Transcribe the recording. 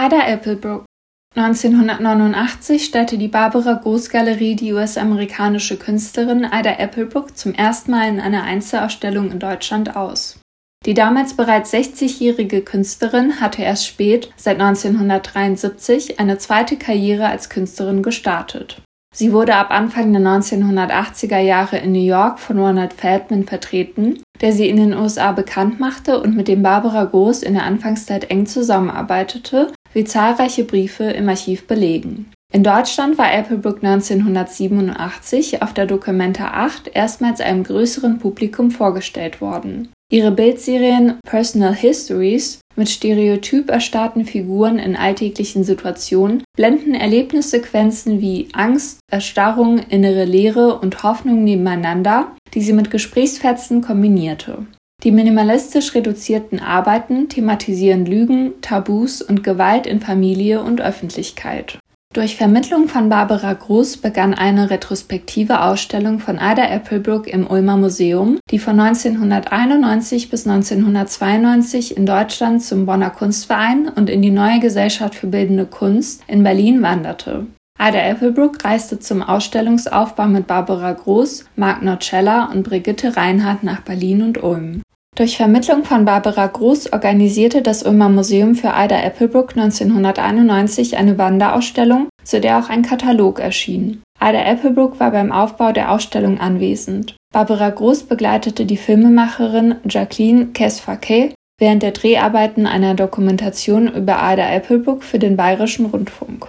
Ada Applebrook 1989 stellte die Barbara Großgalerie die US-amerikanische Künstlerin Ada Applebrook zum ersten Mal in einer Einzelausstellung in Deutschland aus. Die damals bereits 60-jährige Künstlerin hatte erst spät, seit 1973, eine zweite Karriere als Künstlerin gestartet. Sie wurde ab Anfang der 1980er Jahre in New York von Ronald Feldman vertreten, der sie in den USA bekannt machte und mit dem Barbara Groß in der Anfangszeit eng zusammenarbeitete, wie zahlreiche Briefe im Archiv belegen. In Deutschland war Applebrook 1987 auf der Documenta 8 erstmals einem größeren Publikum vorgestellt worden. Ihre Bildserien Personal Histories mit stereotyp erstarrten Figuren in alltäglichen Situationen blenden Erlebnissequenzen wie Angst, Erstarrung, innere Leere und Hoffnung nebeneinander, die sie mit Gesprächsfetzen kombinierte. Die minimalistisch reduzierten Arbeiten thematisieren Lügen, Tabus und Gewalt in Familie und Öffentlichkeit. Durch Vermittlung von Barbara Groß begann eine retrospektive Ausstellung von Ada Applebrook im Ulmer Museum, die von 1991 bis 1992 in Deutschland zum Bonner Kunstverein und in die Neue Gesellschaft für Bildende Kunst in Berlin wanderte. Ada Applebrook reiste zum Ausstellungsaufbau mit Barbara Groß, Mark Nocella und Brigitte Reinhardt nach Berlin und Ulm. Durch Vermittlung von Barbara Groß organisierte das Ulmer Museum für Ida Applebrook 1991 eine Wanderausstellung, zu der auch ein Katalog erschien. Ida Applebrook war beim Aufbau der Ausstellung anwesend. Barbara Groß begleitete die Filmemacherin Jacqueline Kesfaquet während der Dreharbeiten einer Dokumentation über Ida Applebrook für den Bayerischen Rundfunk